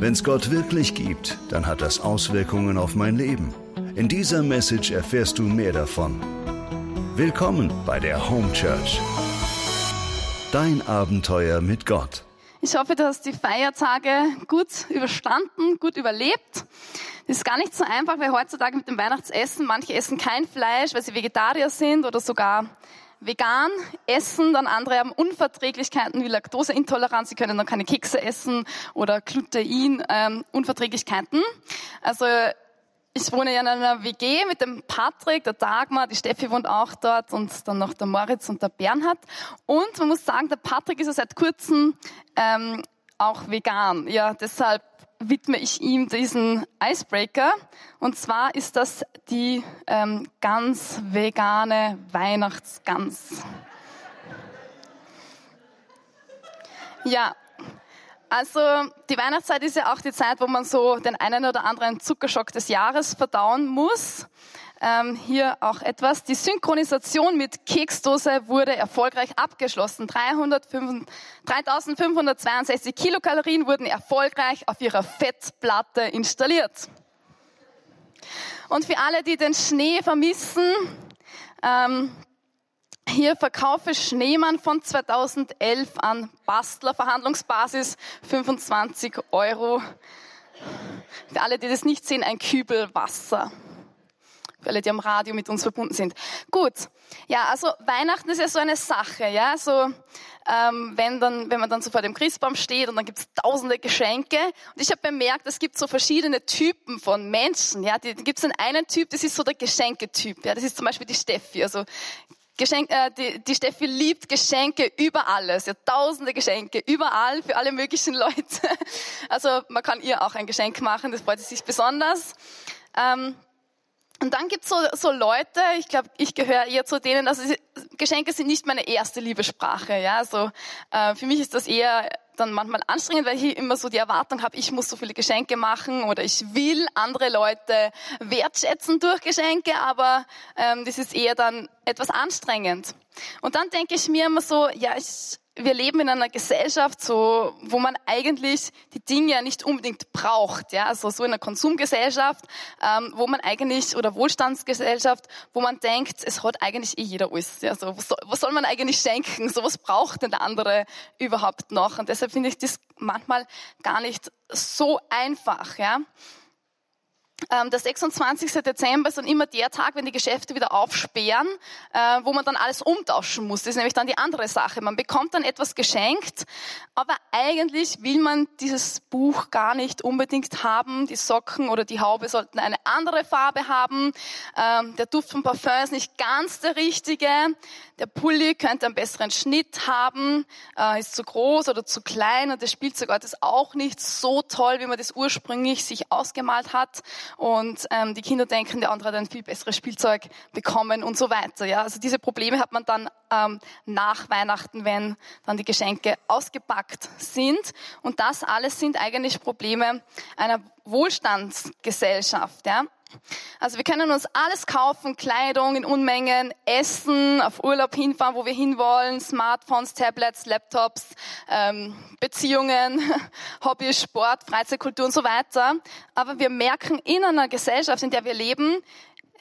Wenn es Gott wirklich gibt, dann hat das Auswirkungen auf mein Leben. In dieser Message erfährst du mehr davon. Willkommen bei der Home Church. Dein Abenteuer mit Gott. Ich hoffe, du hast die Feiertage gut überstanden, gut überlebt. Das ist gar nicht so einfach, weil heutzutage mit dem Weihnachtsessen, manche essen kein Fleisch, weil sie Vegetarier sind oder sogar vegan essen, dann andere haben Unverträglichkeiten wie Laktoseintoleranz, sie können dann keine Kekse essen oder Glutein-Unverträglichkeiten. Ähm, also ich wohne ja in einer WG mit dem Patrick, der Dagmar, die Steffi wohnt auch dort und dann noch der Moritz und der Bernhard. Und man muss sagen, der Patrick ist ja seit kurzem ähm, auch vegan. Ja, deshalb widme ich ihm diesen Icebreaker. Und zwar ist das die ähm, ganz vegane Weihnachtsgans. Ja, also die Weihnachtszeit ist ja auch die Zeit, wo man so den einen oder anderen Zuckerschock des Jahres verdauen muss ähm, hier auch etwas. Die Synchronisation mit Keksdose wurde erfolgreich abgeschlossen. 3562 Kilokalorien wurden erfolgreich auf ihrer Fettplatte installiert. Und für alle, die den Schnee vermissen, ähm, hier verkaufe Schneemann von 2011 an Bastler Verhandlungsbasis 25 Euro. Für alle, die das nicht sehen, ein Kübel Wasser alle, die am Radio mit uns verbunden sind. Gut, ja, also Weihnachten ist ja so eine Sache, ja, so ähm, wenn dann, wenn man dann so vor dem Christbaum steht und dann gibt's tausende Geschenke und ich habe bemerkt, es gibt so verschiedene Typen von Menschen, ja, die, gibt's den einen Typ, das ist so der Geschenketyp, ja, das ist zum Beispiel die Steffi, also Geschenk, äh, die, die Steffi liebt Geschenke über alles. Ja, tausende Geschenke, überall, für alle möglichen Leute. Also man kann ihr auch ein Geschenk machen, das freut sie sich besonders. Ähm, und dann gibt's so, so Leute, ich glaube, ich gehöre eher zu denen, also Geschenke sind nicht meine erste Liebessprache. Ja? Also, äh, für mich ist das eher dann manchmal anstrengend, weil ich immer so die Erwartung habe, ich muss so viele Geschenke machen oder ich will andere Leute wertschätzen durch Geschenke, aber ähm, das ist eher dann etwas anstrengend. Und dann denke ich mir immer so, ja, ich wir leben in einer Gesellschaft, so, wo man eigentlich die Dinge ja nicht unbedingt braucht, ja, also so in einer Konsumgesellschaft, ähm, wo man eigentlich oder Wohlstandsgesellschaft, wo man denkt, es hat eigentlich eh jeder alles, ja, so, was soll, was soll man eigentlich schenken, so was braucht denn der andere überhaupt noch? Und deshalb finde ich das manchmal gar nicht so einfach, ja. Ähm, der 26. Dezember ist dann immer der Tag, wenn die Geschäfte wieder aufsperren, äh, wo man dann alles umtauschen muss. Das ist nämlich dann die andere Sache. Man bekommt dann etwas geschenkt, aber eigentlich will man dieses Buch gar nicht unbedingt haben. Die Socken oder die Haube sollten eine andere Farbe haben. Ähm, der Duft von Parfum ist nicht ganz der richtige. Der Pulli könnte einen besseren Schnitt haben, äh, ist zu groß oder zu klein und das Spielzeug ist auch nicht so toll, wie man das ursprünglich sich ausgemalt hat und ähm, die Kinder denken, der andere hat ein viel besseres Spielzeug bekommen und so weiter. Ja, also diese Probleme hat man dann ähm, nach Weihnachten, wenn dann die Geschenke ausgepackt sind. Und das alles sind eigentlich Probleme einer Wohlstandsgesellschaft. Ja. Also wir können uns alles kaufen, Kleidung in Unmengen, Essen, auf Urlaub hinfahren, wo wir hinwollen, Smartphones, Tablets, Laptops, ähm, Beziehungen, Hobby, Sport, Freizeitkultur und so weiter. Aber wir merken in einer Gesellschaft, in der wir leben,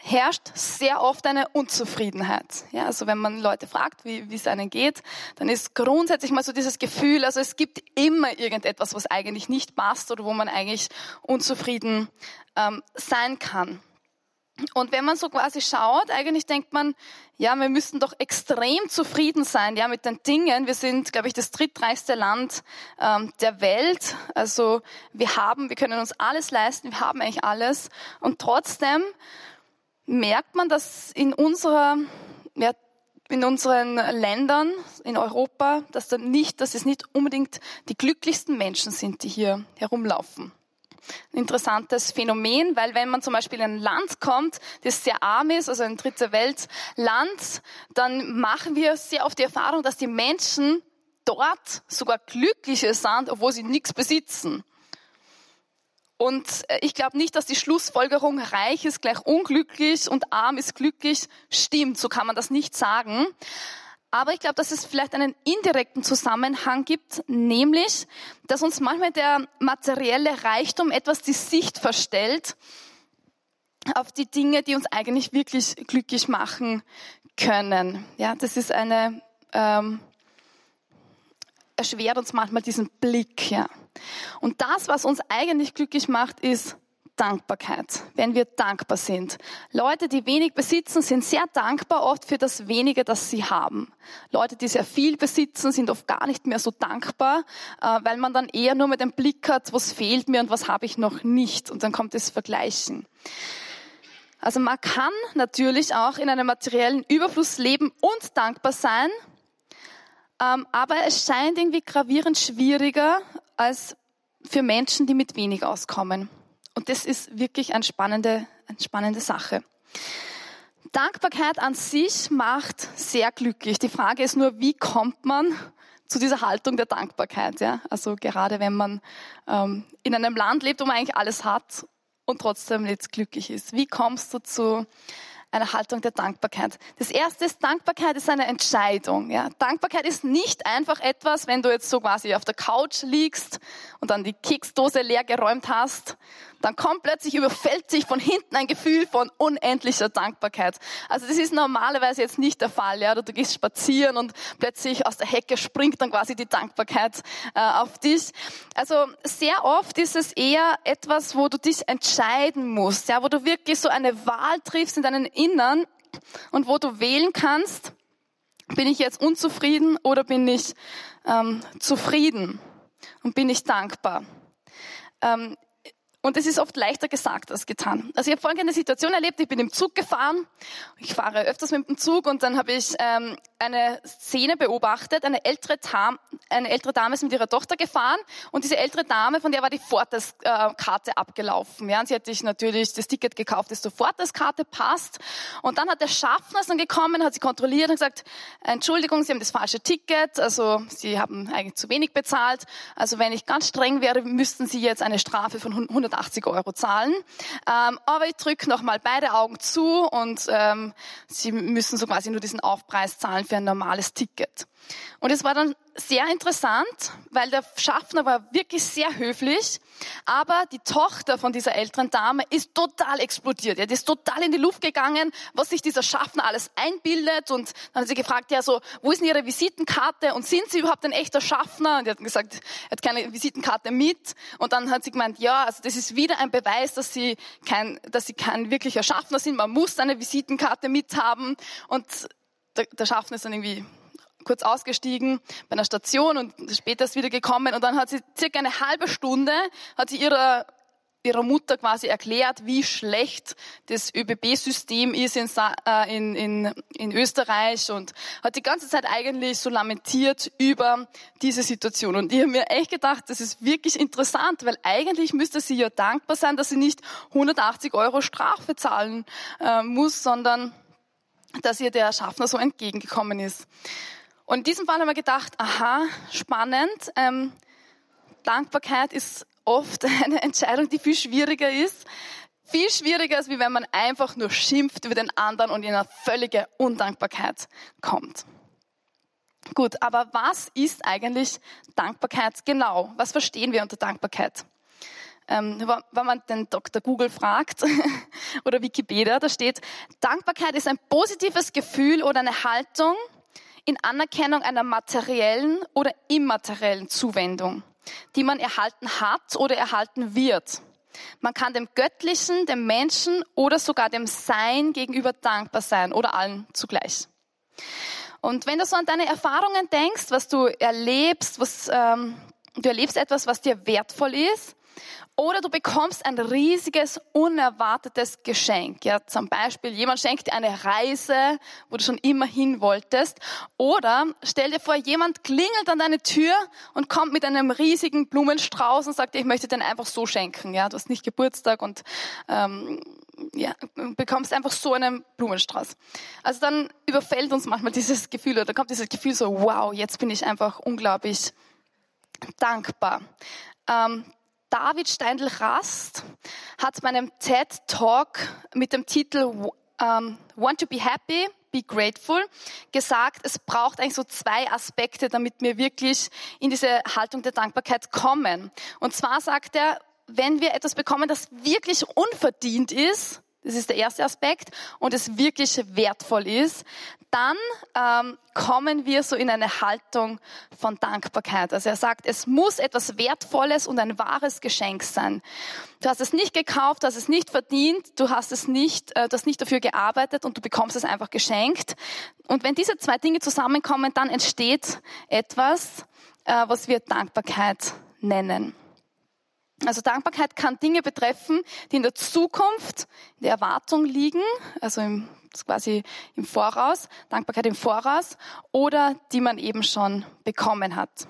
herrscht sehr oft eine Unzufriedenheit. Ja, also wenn man Leute fragt, wie, es einem geht, dann ist grundsätzlich mal so dieses Gefühl, also es gibt immer irgendetwas, was eigentlich nicht passt oder wo man eigentlich unzufrieden ähm, sein kann. Und wenn man so quasi schaut, eigentlich denkt man, ja, wir müssten doch extrem zufrieden sein, ja, mit den Dingen. Wir sind, glaube ich, das drittreichste Land ähm, der Welt. Also wir haben, wir können uns alles leisten, wir haben eigentlich alles. Und trotzdem merkt man, dass in unserer, ja, in unseren Ländern, in Europa, dass dann nicht, dass es nicht unbedingt die glücklichsten Menschen sind, die hier herumlaufen ein interessantes Phänomen, weil wenn man zum Beispiel in ein Land kommt, das sehr arm ist, also ein dritte Weltland, dann machen wir sehr oft die Erfahrung, dass die Menschen dort sogar glücklicher sind, obwohl sie nichts besitzen. Und äh, ich glaube nicht, dass die Schlussfolgerung reich ist gleich unglücklich und arm ist glücklich stimmt. So kann man das nicht sagen. Aber ich glaube, dass es vielleicht einen indirekten Zusammenhang gibt, nämlich, dass uns manchmal der materielle Reichtum etwas die Sicht verstellt auf die Dinge, die uns eigentlich wirklich glücklich machen können. Ja, das ist eine ähm, erschwert uns manchmal diesen Blick. Ja. Und das, was uns eigentlich glücklich macht, ist Dankbarkeit, wenn wir dankbar sind. Leute, die wenig besitzen, sind sehr dankbar oft für das wenige, das sie haben. Leute, die sehr viel besitzen, sind oft gar nicht mehr so dankbar, äh, weil man dann eher nur mit dem Blick hat, was fehlt mir und was habe ich noch nicht. Und dann kommt das Vergleichen. Also man kann natürlich auch in einem materiellen Überfluss leben und dankbar sein, ähm, aber es scheint irgendwie gravierend schwieriger als für Menschen, die mit wenig auskommen. Und das ist wirklich eine spannende, eine spannende Sache. Dankbarkeit an sich macht sehr glücklich. Die Frage ist nur, wie kommt man zu dieser Haltung der Dankbarkeit? Ja? Also gerade wenn man ähm, in einem Land lebt, wo man eigentlich alles hat und trotzdem nicht glücklich ist. Wie kommst du zu eine Haltung der Dankbarkeit. Das erste ist, Dankbarkeit ist eine Entscheidung. Ja. Dankbarkeit ist nicht einfach etwas, wenn du jetzt so quasi auf der Couch liegst und dann die Keksdose leer geräumt hast dann kommt plötzlich überfällt sich von hinten ein Gefühl von unendlicher Dankbarkeit. Also das ist normalerweise jetzt nicht der Fall, ja. Du gehst spazieren und plötzlich aus der Hecke springt dann quasi die Dankbarkeit äh, auf dich. Also sehr oft ist es eher etwas, wo du dich entscheiden musst, ja, wo du wirklich so eine Wahl triffst in deinen Innern und wo du wählen kannst, bin ich jetzt unzufrieden oder bin ich ähm, zufrieden und bin ich dankbar. Ähm, und es ist oft leichter gesagt als getan. Also ich habe folgende Situation erlebt. Ich bin im Zug gefahren. Ich fahre öfters mit dem Zug und dann habe ich ähm, eine Szene beobachtet. Eine ältere, Dame, eine ältere Dame ist mit ihrer Tochter gefahren und diese ältere Dame, von der war die Fortes-Karte abgelaufen. Ja, und sie hat sich natürlich das Ticket gekauft, das zur Fortes-Karte passt. Und dann hat der Schaffner dann gekommen, hat sie kontrolliert und gesagt, Entschuldigung, Sie haben das falsche Ticket. Also Sie haben eigentlich zu wenig bezahlt. Also wenn ich ganz streng wäre, müssten Sie jetzt eine Strafe von 100 180 Euro zahlen. Ähm, aber ich drücke nochmal beide Augen zu und ähm, Sie müssen so quasi nur diesen Aufpreis zahlen für ein normales Ticket. Und es war dann sehr interessant, weil der Schaffner war wirklich sehr höflich, aber die Tochter von dieser älteren Dame ist total explodiert. Ja, die ist total in die Luft gegangen, was sich dieser Schaffner alles einbildet. Und dann hat sie gefragt, ja so, wo ist denn Ihre Visitenkarte und sind Sie überhaupt ein echter Schaffner? Und die hat gesagt, er hat keine Visitenkarte mit. Und dann hat sie gemeint, ja, also das ist wieder ein Beweis, dass Sie kein, dass Sie kein wirklicher Schaffner sind. Man muss eine Visitenkarte mithaben. Und der, der Schaffner ist dann irgendwie kurz ausgestiegen bei einer Station und später ist wieder gekommen und dann hat sie circa eine halbe Stunde, hat sie ihrer ihrer Mutter quasi erklärt, wie schlecht das ÖBB-System ist in, äh, in, in, in Österreich und hat die ganze Zeit eigentlich so lamentiert über diese Situation. Und ich habe mir echt gedacht, das ist wirklich interessant, weil eigentlich müsste sie ja dankbar sein, dass sie nicht 180 Euro Strafe zahlen äh, muss, sondern dass ihr der Schaffner so entgegengekommen ist. Und in diesem Fall haben wir gedacht, aha, spannend. Ähm, Dankbarkeit ist oft eine Entscheidung, die viel schwieriger ist. Viel schwieriger ist, wie wenn man einfach nur schimpft über den anderen und in eine völlige Undankbarkeit kommt. Gut, aber was ist eigentlich Dankbarkeit genau? Was verstehen wir unter Dankbarkeit? Ähm, wenn man den Dr. Google fragt oder Wikipedia, da steht, Dankbarkeit ist ein positives Gefühl oder eine Haltung, in Anerkennung einer materiellen oder immateriellen Zuwendung, die man erhalten hat oder erhalten wird. Man kann dem Göttlichen, dem Menschen oder sogar dem Sein gegenüber dankbar sein oder allen zugleich. Und wenn du so an deine Erfahrungen denkst, was du erlebst, was ähm, du erlebst etwas, was dir wertvoll ist, oder du bekommst ein riesiges, unerwartetes Geschenk. Ja, zum Beispiel, jemand schenkt dir eine Reise, wo du schon immer hin wolltest. Oder stell dir vor, jemand klingelt an deine Tür und kommt mit einem riesigen Blumenstrauß und sagt, ich möchte den einfach so schenken. Ja, du hast nicht Geburtstag und ähm, ja, bekommst einfach so einen Blumenstrauß. Also dann überfällt uns manchmal dieses Gefühl, oder kommt dieses Gefühl so, wow, jetzt bin ich einfach unglaublich dankbar. Ähm, David Steindl-Rast hat bei einem TED-Talk mit dem Titel um, Want to be Happy Be Grateful, gesagt, es braucht eigentlich so zwei Aspekte, damit wir wirklich in diese Haltung der Dankbarkeit kommen. Und zwar sagt er, wenn wir etwas bekommen, das wirklich unverdient ist, das ist der erste Aspekt, und es wirklich wertvoll ist, dann ähm, kommen wir so in eine Haltung von Dankbarkeit. Also er sagt, es muss etwas Wertvolles und ein wahres Geschenk sein. Du hast es nicht gekauft, du hast es nicht verdient, du hast es nicht, äh, du hast nicht dafür gearbeitet und du bekommst es einfach geschenkt. Und wenn diese zwei Dinge zusammenkommen, dann entsteht etwas, äh, was wir Dankbarkeit nennen. Also Dankbarkeit kann Dinge betreffen, die in der Zukunft, in der Erwartung liegen, also im, quasi im Voraus, Dankbarkeit im Voraus, oder die man eben schon bekommen hat.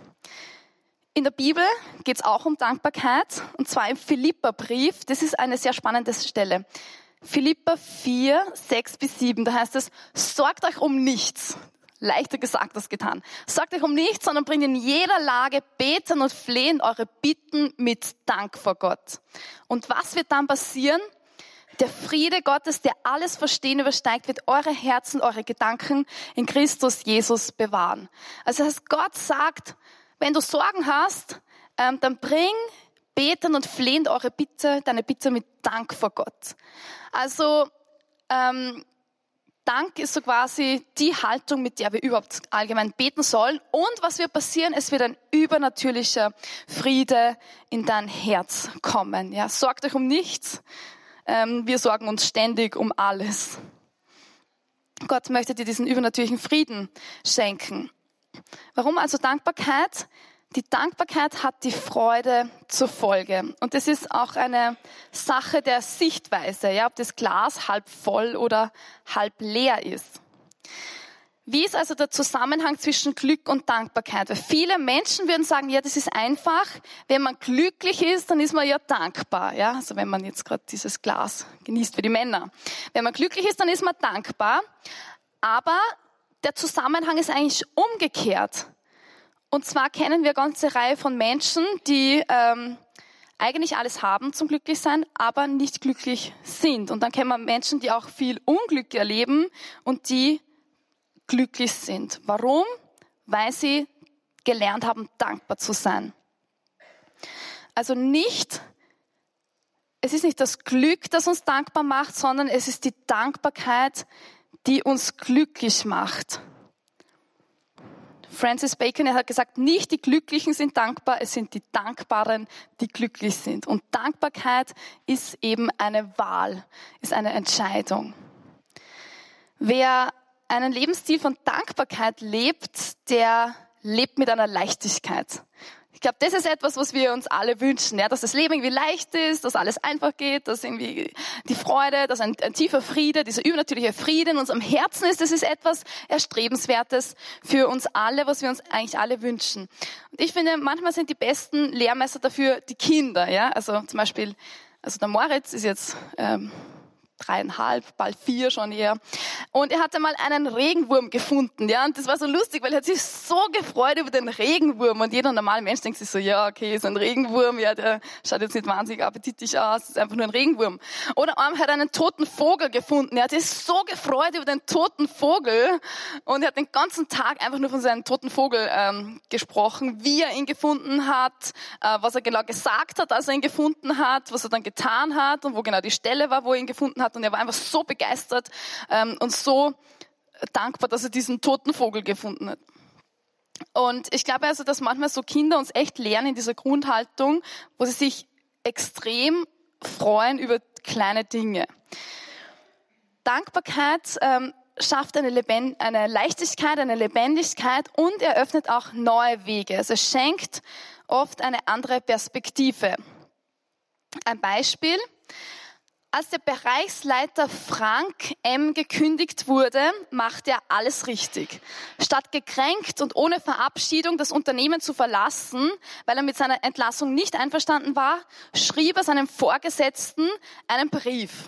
In der Bibel geht es auch um Dankbarkeit, und zwar im Philipperbrief. Das ist eine sehr spannende Stelle. Philippa 4, 6 bis 7, da heißt es, sorgt euch um nichts. Leichter gesagt als getan. Sagt euch um nichts, sondern bringt in jeder Lage beten und flehen eure Bitten mit Dank vor Gott. Und was wird dann passieren? Der Friede Gottes, der alles Verstehen übersteigt, wird eure Herzen, eure Gedanken in Christus Jesus bewahren. Also das heißt, Gott sagt, wenn du Sorgen hast, ähm, dann bring beten und flehen eure Bitte, deine Bitte mit Dank vor Gott. Also ähm, Dank ist so quasi die Haltung, mit der wir überhaupt allgemein beten sollen. Und was wird passieren? Es wird ein übernatürlicher Friede in dein Herz kommen. Ja, sorgt euch um nichts. Ähm, wir sorgen uns ständig um alles. Gott möchte dir diesen übernatürlichen Frieden schenken. Warum also Dankbarkeit? Die Dankbarkeit hat die Freude zur Folge. Und das ist auch eine Sache der Sichtweise, ja, ob das Glas halb voll oder halb leer ist. Wie ist also der Zusammenhang zwischen Glück und Dankbarkeit? Weil viele Menschen würden sagen, ja, das ist einfach. Wenn man glücklich ist, dann ist man ja dankbar. Ja, also wenn man jetzt gerade dieses Glas genießt für die Männer. Wenn man glücklich ist, dann ist man dankbar. Aber der Zusammenhang ist eigentlich umgekehrt. Und zwar kennen wir eine ganze Reihe von Menschen, die ähm, eigentlich alles haben zum Glücklichsein, aber nicht glücklich sind. Und dann kennen wir Menschen, die auch viel Unglück erleben und die glücklich sind. Warum? Weil sie gelernt haben, dankbar zu sein. Also nicht, es ist nicht das Glück, das uns dankbar macht, sondern es ist die Dankbarkeit, die uns glücklich macht. Francis Bacon er hat gesagt, nicht die Glücklichen sind dankbar, es sind die Dankbaren, die glücklich sind. Und Dankbarkeit ist eben eine Wahl, ist eine Entscheidung. Wer einen Lebensstil von Dankbarkeit lebt, der lebt mit einer Leichtigkeit. Ich glaube, das ist etwas, was wir uns alle wünschen, ja, dass das Leben irgendwie leicht ist, dass alles einfach geht, dass irgendwie die Freude, dass ein, ein tiefer Friede, dieser übernatürliche Friede in unserem Herzen ist. Das ist etwas Erstrebenswertes für uns alle, was wir uns eigentlich alle wünschen. Und ich finde, manchmal sind die besten Lehrmeister dafür die Kinder, ja, also zum Beispiel, also der Moritz ist jetzt ähm, dreieinhalb, bald vier schon eher. Und er hatte mal einen Regenwurm gefunden, ja. Und das war so lustig, weil er hat sich so gefreut über den Regenwurm. Und jeder normale Mensch denkt sich so, ja, okay, ist ein Regenwurm, ja, der schaut jetzt nicht wahnsinnig appetitlich aus, ist einfach nur ein Regenwurm. Oder einmal hat er einen toten Vogel gefunden. Er hat sich so gefreut über den toten Vogel. Und er hat den ganzen Tag einfach nur von seinem toten Vogel ähm, gesprochen, wie er ihn gefunden hat, äh, was er genau gesagt hat, als er ihn gefunden hat, was er dann getan hat und wo genau die Stelle war, wo er ihn gefunden hat hat und er war einfach so begeistert ähm, und so dankbar, dass er diesen toten Vogel gefunden hat. Und ich glaube also, dass manchmal so Kinder uns echt lernen in dieser Grundhaltung, wo sie sich extrem freuen über kleine Dinge. Dankbarkeit ähm, schafft eine, Lebend eine Leichtigkeit, eine Lebendigkeit und eröffnet auch neue Wege. Also es schenkt oft eine andere Perspektive. Ein Beispiel. Als der Bereichsleiter Frank M. gekündigt wurde, machte er alles richtig. Statt gekränkt und ohne Verabschiedung das Unternehmen zu verlassen, weil er mit seiner Entlassung nicht einverstanden war, schrieb er seinem Vorgesetzten einen Brief.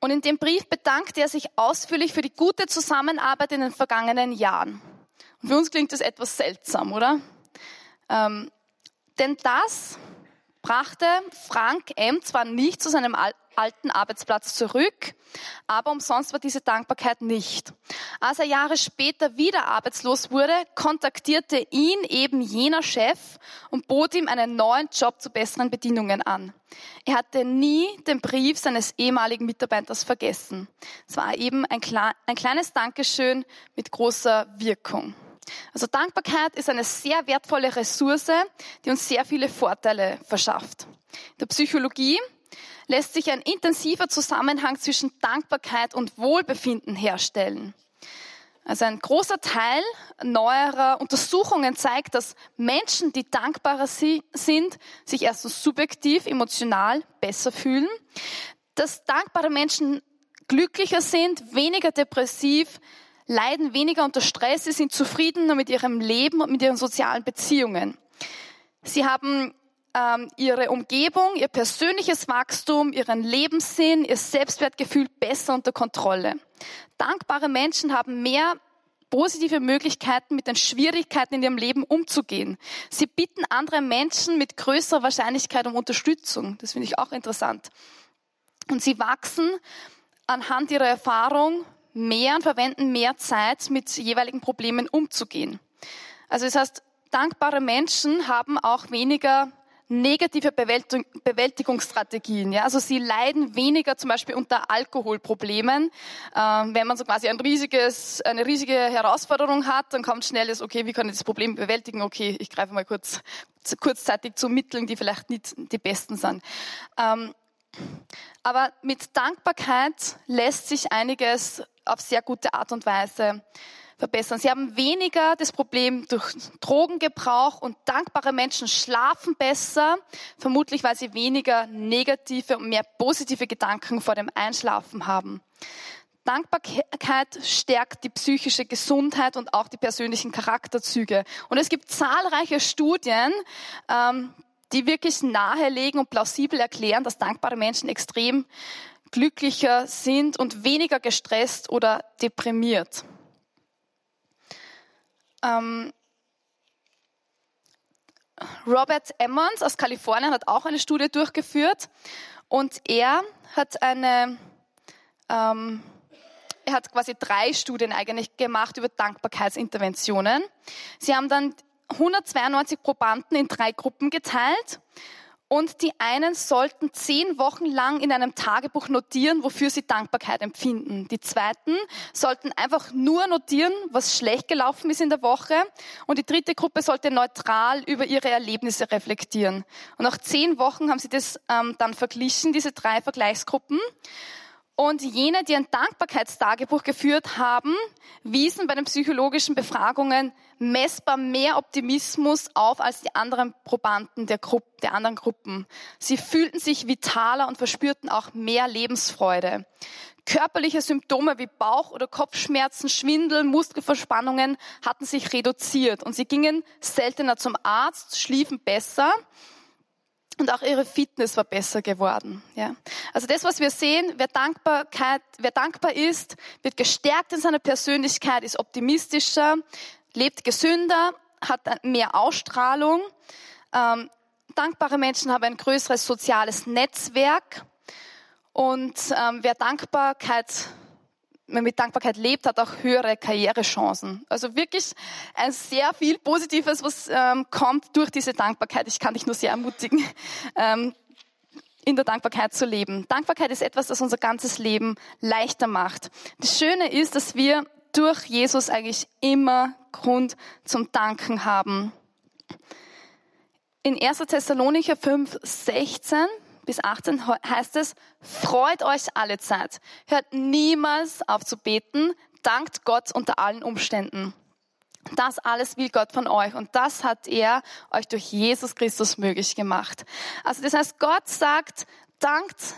Und in dem Brief bedankte er sich ausführlich für die gute Zusammenarbeit in den vergangenen Jahren. Und für uns klingt das etwas seltsam, oder? Ähm, denn das brachte Frank M. zwar nicht zu seinem alten Arbeitsplatz zurück, aber umsonst war diese Dankbarkeit nicht. Als er Jahre später wieder arbeitslos wurde, kontaktierte ihn eben jener Chef und bot ihm einen neuen Job zu besseren Bedingungen an. Er hatte nie den Brief seines ehemaligen Mitarbeiters vergessen. Es war eben ein, ein kleines Dankeschön mit großer Wirkung. Also Dankbarkeit ist eine sehr wertvolle Ressource, die uns sehr viele Vorteile verschafft. In der Psychologie lässt sich ein intensiver Zusammenhang zwischen Dankbarkeit und Wohlbefinden herstellen. Also ein großer Teil neuerer Untersuchungen zeigt, dass Menschen, die dankbarer sind, sich erstens subjektiv, emotional besser fühlen, dass dankbare Menschen glücklicher sind, weniger depressiv, leiden weniger unter Stress, sie sind zufriedener mit ihrem Leben und mit ihren sozialen Beziehungen. Sie haben ähm, ihre Umgebung, ihr persönliches Wachstum, ihren Lebenssinn, ihr Selbstwertgefühl besser unter Kontrolle. Dankbare Menschen haben mehr positive Möglichkeiten, mit den Schwierigkeiten in ihrem Leben umzugehen. Sie bitten andere Menschen mit größerer Wahrscheinlichkeit um Unterstützung. Das finde ich auch interessant. Und sie wachsen anhand ihrer Erfahrung mehr und verwenden mehr Zeit, mit jeweiligen Problemen umzugehen. Also das heißt, dankbare Menschen haben auch weniger negative Bewältigungsstrategien. Ja? Also sie leiden weniger zum Beispiel unter Alkoholproblemen. Ähm, wenn man so quasi ein riesiges, eine riesige Herausforderung hat, dann kommt schnell das, okay, wie kann ich das Problem bewältigen? Okay, ich greife mal kurz, kurzzeitig zu Mitteln, die vielleicht nicht die besten sind. Ähm, aber mit Dankbarkeit lässt sich einiges auf sehr gute Art und Weise verbessern. Sie haben weniger das Problem durch Drogengebrauch und dankbare Menschen schlafen besser, vermutlich weil sie weniger negative und mehr positive Gedanken vor dem Einschlafen haben. Dankbarkeit stärkt die psychische Gesundheit und auch die persönlichen Charakterzüge. Und es gibt zahlreiche Studien, ähm, die wirklich nahelegen und plausibel erklären, dass dankbare Menschen extrem glücklicher sind und weniger gestresst oder deprimiert. Ähm, Robert Emmons aus Kalifornien hat auch eine Studie durchgeführt und er hat eine, ähm, er hat quasi drei Studien eigentlich gemacht über Dankbarkeitsinterventionen. Sie haben dann 192 Probanden in drei Gruppen geteilt und die einen sollten zehn Wochen lang in einem Tagebuch notieren, wofür sie Dankbarkeit empfinden. Die zweiten sollten einfach nur notieren, was schlecht gelaufen ist in der Woche. Und die dritte Gruppe sollte neutral über ihre Erlebnisse reflektieren. Und nach zehn Wochen haben sie das ähm, dann verglichen, diese drei Vergleichsgruppen. Und jene, die ein Dankbarkeitstagebuch geführt haben, wiesen bei den psychologischen Befragungen messbar mehr Optimismus auf als die anderen Probanden der, Gruppe, der anderen Gruppen. Sie fühlten sich vitaler und verspürten auch mehr Lebensfreude. Körperliche Symptome wie Bauch- oder Kopfschmerzen, Schwindel, Muskelverspannungen hatten sich reduziert und sie gingen seltener zum Arzt, schliefen besser und auch ihre Fitness war besser geworden. Ja. Also das, was wir sehen, wer Dankbarkeit, wer dankbar ist, wird gestärkt in seiner Persönlichkeit, ist optimistischer, lebt gesünder, hat mehr Ausstrahlung. Ähm, dankbare Menschen haben ein größeres soziales Netzwerk und ähm, wer Dankbarkeit man mit Dankbarkeit lebt, hat auch höhere Karrierechancen. Also wirklich ein sehr viel Positives, was ähm, kommt durch diese Dankbarkeit. Ich kann dich nur sehr ermutigen, ähm, in der Dankbarkeit zu leben. Dankbarkeit ist etwas, das unser ganzes Leben leichter macht. Das Schöne ist, dass wir durch Jesus eigentlich immer Grund zum Danken haben. In 1. Thessalonicher 5, 16 bis 18 heißt es, freut euch alle Zeit. Hört niemals auf zu beten. Dankt Gott unter allen Umständen. Das alles will Gott von euch und das hat er euch durch Jesus Christus möglich gemacht. Also das heißt, Gott sagt, dankt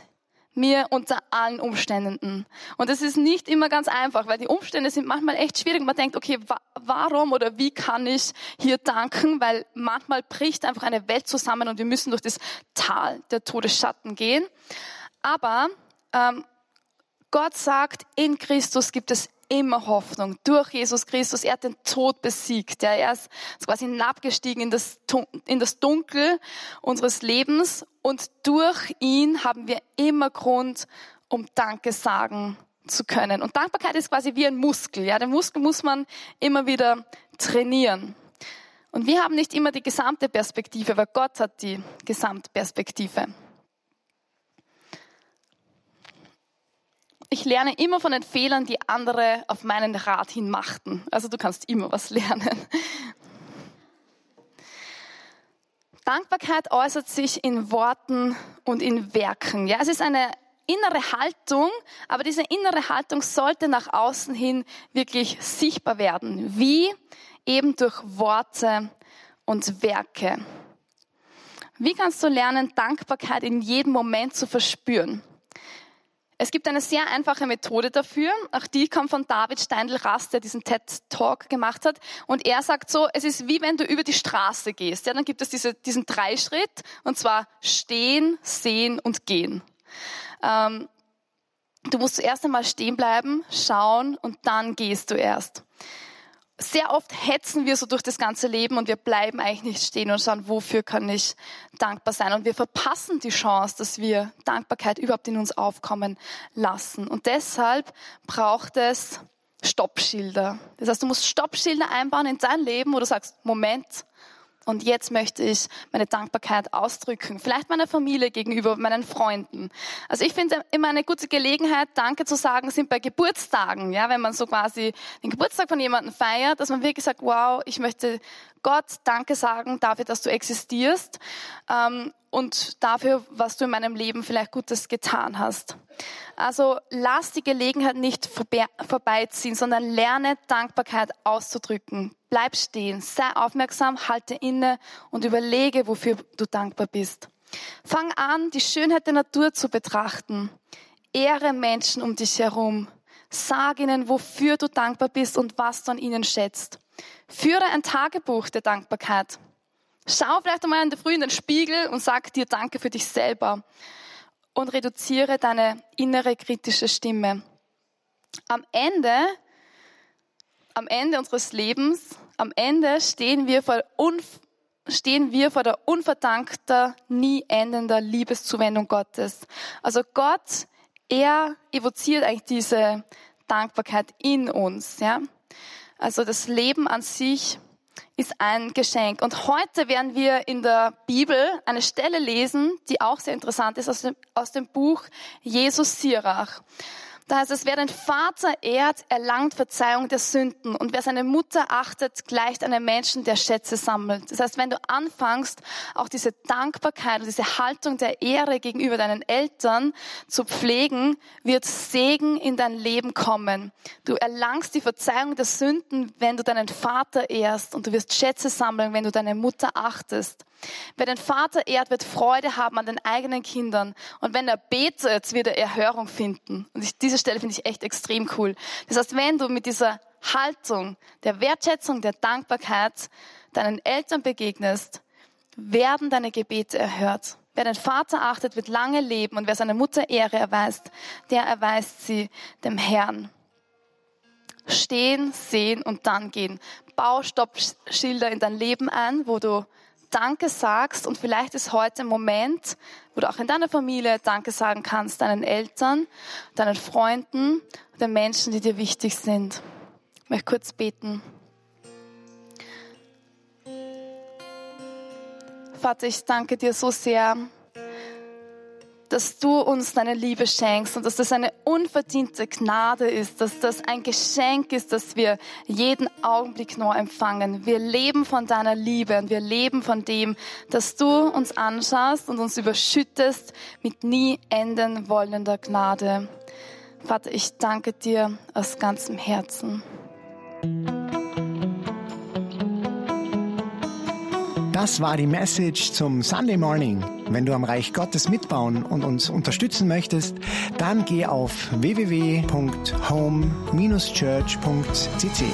mir unter allen Umständen. Und es ist nicht immer ganz einfach, weil die Umstände sind manchmal echt schwierig. Man denkt, okay, wa warum oder wie kann ich hier danken? Weil manchmal bricht einfach eine Welt zusammen und wir müssen durch das Tal der Todesschatten gehen. Aber ähm, Gott sagt, in Christus gibt es immer Hoffnung. Durch Jesus Christus, er hat den Tod besiegt. Ja, er ist quasi hinabgestiegen in das, in das Dunkel unseres Lebens und durch ihn haben wir immer Grund, um Danke sagen zu können. Und Dankbarkeit ist quasi wie ein Muskel. Ja, den Muskel muss man immer wieder trainieren. Und wir haben nicht immer die gesamte Perspektive, weil Gott hat die Gesamtperspektive. Ich lerne immer von den Fehlern, die andere auf meinen Rat hin machten. Also du kannst immer was lernen. Dankbarkeit äußert sich in Worten und in Werken. Ja, es ist eine innere Haltung, aber diese innere Haltung sollte nach außen hin wirklich sichtbar werden. Wie? Eben durch Worte und Werke. Wie kannst du lernen, Dankbarkeit in jedem Moment zu verspüren? Es gibt eine sehr einfache Methode dafür. Auch die kommt von David Steindl-Rast, der diesen TED-Talk gemacht hat. Und er sagt so, es ist wie wenn du über die Straße gehst. Ja, dann gibt es diese, diesen Dreischritt, und zwar stehen, sehen und gehen. Ähm, du musst zuerst einmal stehen bleiben, schauen und dann gehst du erst. Sehr oft hetzen wir so durch das ganze Leben und wir bleiben eigentlich nicht stehen und schauen, wofür kann ich dankbar sein. Und wir verpassen die Chance, dass wir Dankbarkeit überhaupt in uns aufkommen lassen. Und deshalb braucht es Stoppschilder. Das heißt, du musst Stoppschilder einbauen in dein Leben, wo du sagst, Moment, und jetzt möchte ich meine Dankbarkeit ausdrücken. Vielleicht meiner Familie gegenüber, meinen Freunden. Also ich finde immer eine gute Gelegenheit, Danke zu sagen, sind bei Geburtstagen. Ja, wenn man so quasi den Geburtstag von jemandem feiert, dass man wirklich sagt, wow, ich möchte Gott Danke sagen dafür, dass du existierst ähm, und dafür, was du in meinem Leben vielleicht Gutes getan hast. Also lass die Gelegenheit nicht vorbeiziehen, sondern lerne Dankbarkeit auszudrücken. Bleib stehen, sei aufmerksam, halte inne und überlege, wofür du dankbar bist. Fang an, die Schönheit der Natur zu betrachten. Ehre Menschen um dich herum. Sag ihnen, wofür du dankbar bist und was du an ihnen schätzt. Führe ein Tagebuch der Dankbarkeit. Schau vielleicht einmal in der Früh in den Spiegel und sag dir Danke für dich selber. Und reduziere deine innere kritische Stimme. Am Ende, am Ende unseres Lebens, am Ende stehen wir vor, stehen wir vor der unverdankter, nie endender Liebeszuwendung Gottes. Also Gott, er evoziert eigentlich diese Dankbarkeit in uns, ja. Also das Leben an sich ist ein Geschenk. Und heute werden wir in der Bibel eine Stelle lesen, die auch sehr interessant ist aus dem, aus dem Buch Jesus Sirach. Da heißt es, wer den Vater ehrt, erlangt Verzeihung der Sünden. Und wer seine Mutter achtet, gleicht einem Menschen, der Schätze sammelt. Das heißt, wenn du anfängst, auch diese Dankbarkeit und diese Haltung der Ehre gegenüber deinen Eltern zu pflegen, wird Segen in dein Leben kommen. Du erlangst die Verzeihung der Sünden, wenn du deinen Vater ehrst. Und du wirst Schätze sammeln, wenn du deine Mutter achtest. Wer den Vater ehrt, wird Freude haben an den eigenen Kindern. Und wenn er betet, wird er Erhörung finden. Und ich, diese Stelle finde ich echt extrem cool. Das heißt, wenn du mit dieser Haltung der Wertschätzung, der Dankbarkeit deinen Eltern begegnest, werden deine Gebete erhört. Wer den Vater achtet, wird lange leben und wer seine Mutter Ehre erweist, der erweist sie dem Herrn. Stehen, sehen und dann gehen. Bau Stoppschilder in dein Leben ein, wo du Danke sagst und vielleicht ist heute ein Moment, wo du auch in deiner Familie Danke sagen kannst, deinen Eltern, deinen Freunden, den Menschen, die dir wichtig sind. Ich möchte kurz beten. Vater, ich danke dir so sehr dass du uns deine Liebe schenkst und dass das eine unverdiente Gnade ist, dass das ein Geschenk ist, dass wir jeden Augenblick neu empfangen. Wir leben von deiner Liebe und wir leben von dem, dass du uns anschaust und uns überschüttest mit nie enden wollender Gnade. Vater, ich danke dir aus ganzem Herzen. Das war die Message zum Sunday Morning. Wenn du am Reich Gottes mitbauen und uns unterstützen möchtest, dann geh auf www.home-church.cc.